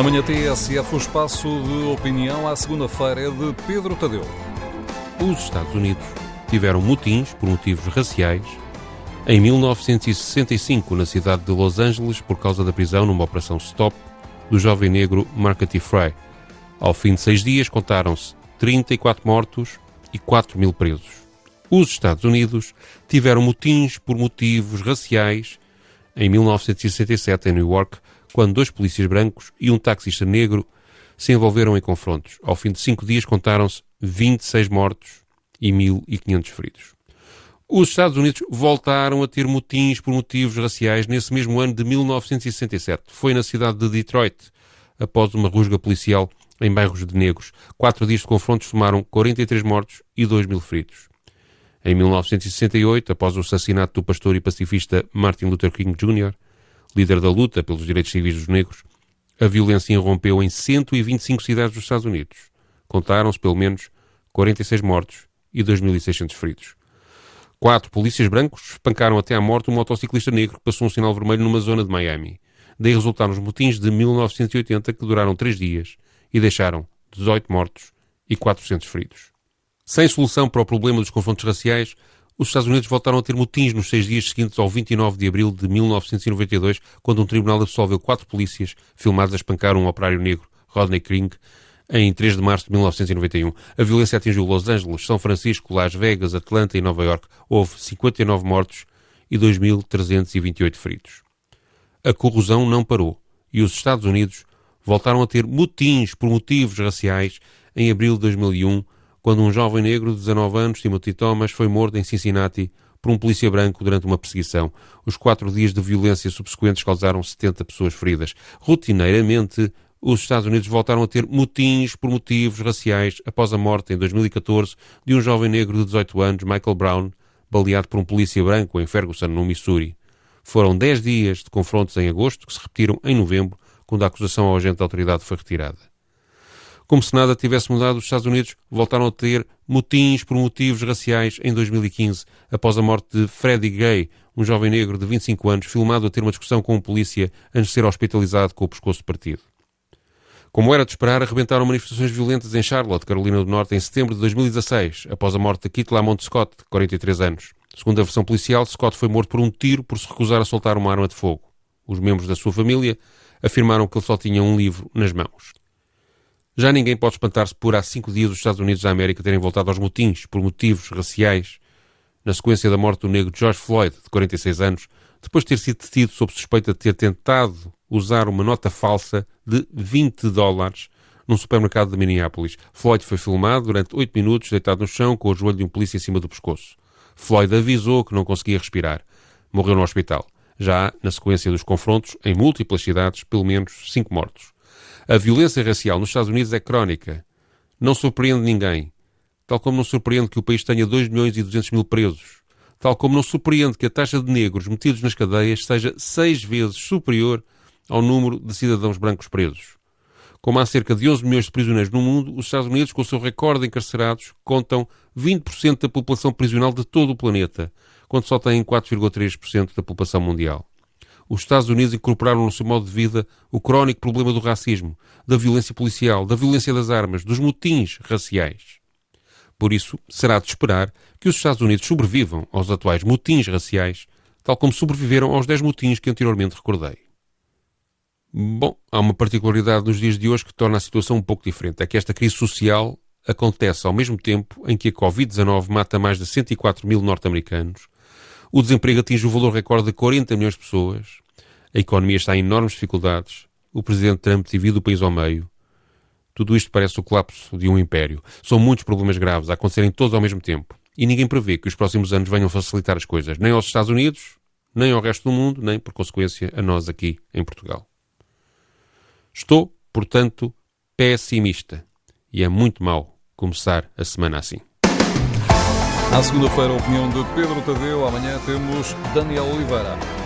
Na manhã TSF, o espaço de opinião à segunda-feira é de Pedro Tadeu. Os Estados Unidos tiveram motins por motivos raciais em 1965 na cidade de Los Angeles por causa da prisão numa operação stop do jovem negro Marcus Fry. Ao fim de seis dias contaram-se 34 mortos e 4 mil presos. Os Estados Unidos tiveram motins por motivos raciais em 1967 em New York quando dois polícias brancos e um taxista negro se envolveram em confrontos. Ao fim de cinco dias contaram-se 26 mortos e 1.500 feridos. Os Estados Unidos voltaram a ter motins por motivos raciais nesse mesmo ano de 1967. Foi na cidade de Detroit, após uma rusga policial em bairros de negros. Quatro dias de confrontos somaram 43 mortos e 2 mil feridos. Em 1968, após o assassinato do pastor e pacifista Martin Luther King Jr., líder da luta pelos direitos civis dos negros, a violência irrompeu em 125 cidades dos Estados Unidos. Contaram-se pelo menos 46 mortos e 2.600 feridos. Quatro polícias brancos espancaram até à morte um motociclista negro que passou um sinal vermelho numa zona de Miami. Daí resultaram os motins de 1980 que duraram três dias e deixaram 18 mortos e 400 feridos. Sem solução para o problema dos confrontos raciais, os Estados Unidos voltaram a ter motins nos seis dias seguintes ao 29 de abril de 1992, quando um tribunal absolveu quatro polícias filmados a espancar um operário negro, Rodney King, em 3 de março de 1991. A violência atingiu Los Angeles, São Francisco, Las Vegas, Atlanta e Nova York. Houve 59 mortos e 2.328 feridos. A corrosão não parou e os Estados Unidos voltaram a ter motins por motivos raciais em abril de 2001, quando um jovem negro de 19 anos, Timothy Thomas, foi morto em Cincinnati por um polícia branco durante uma perseguição. Os quatro dias de violência subsequentes causaram 70 pessoas feridas. Rotineiramente, os Estados Unidos voltaram a ter motins por motivos raciais após a morte, em 2014, de um jovem negro de 18 anos, Michael Brown, baleado por um polícia branco em Ferguson, no Missouri. Foram 10 dias de confrontos em agosto que se repetiram em novembro, quando a acusação ao agente da autoridade foi retirada. Como se nada tivesse mudado, os Estados Unidos voltaram a ter motins por motivos raciais em 2015, após a morte de Freddie Gay, um jovem negro de 25 anos, filmado a ter uma discussão com um polícia antes de ser hospitalizado com o pescoço partido. Como era de esperar, arrebentaram manifestações violentas em Charlotte, Carolina do Norte, em setembro de 2016, após a morte de Kit Lamont Scott, de 43 anos. Segundo a versão policial, Scott foi morto por um tiro por se recusar a soltar uma arma de fogo. Os membros da sua família afirmaram que ele só tinha um livro nas mãos. Já ninguém pode espantar-se por há cinco dias os Estados Unidos da América terem voltado aos motins por motivos raciais, na sequência da morte do negro George Floyd, de 46 anos, depois de ter sido detido sob suspeita de ter tentado usar uma nota falsa de 20 dólares num supermercado de Minneapolis. Floyd foi filmado durante 8 minutos deitado no chão com o joelho de um polícia em cima do pescoço. Floyd avisou que não conseguia respirar. Morreu no hospital. Já na sequência dos confrontos, em múltiplas cidades, pelo menos 5 mortos. A violência racial nos Estados Unidos é crónica. Não surpreende ninguém. Tal como não surpreende que o país tenha 2 milhões e 200 mil presos. Tal como não surpreende que a taxa de negros metidos nas cadeias seja seis vezes superior ao número de cidadãos brancos presos. Como há cerca de 11 milhões de prisioneiros no mundo, os Estados Unidos, com o seu recorde de encarcerados, contam 20% da população prisional de todo o planeta, quando só têm 4,3% da população mundial os Estados Unidos incorporaram no seu modo de vida o crónico problema do racismo, da violência policial, da violência das armas, dos motins raciais. Por isso, será de esperar que os Estados Unidos sobrevivam aos atuais motins raciais, tal como sobreviveram aos 10 motins que anteriormente recordei. Bom, há uma particularidade nos dias de hoje que torna a situação um pouco diferente. É que esta crise social acontece ao mesmo tempo em que a Covid-19 mata mais de 104 mil norte-americanos, o desemprego atinge o valor recorde de 40 milhões de pessoas. A economia está em enormes dificuldades. O presidente Trump divide o país ao meio. Tudo isto parece o colapso de um império. São muitos problemas graves a acontecerem todos ao mesmo tempo. E ninguém prevê que os próximos anos venham facilitar as coisas, nem aos Estados Unidos, nem ao resto do mundo, nem, por consequência, a nós aqui em Portugal. Estou, portanto, pessimista. E é muito mau começar a semana assim. À segunda-feira, a opinião de Pedro Tadeu. Amanhã temos Daniel Oliveira.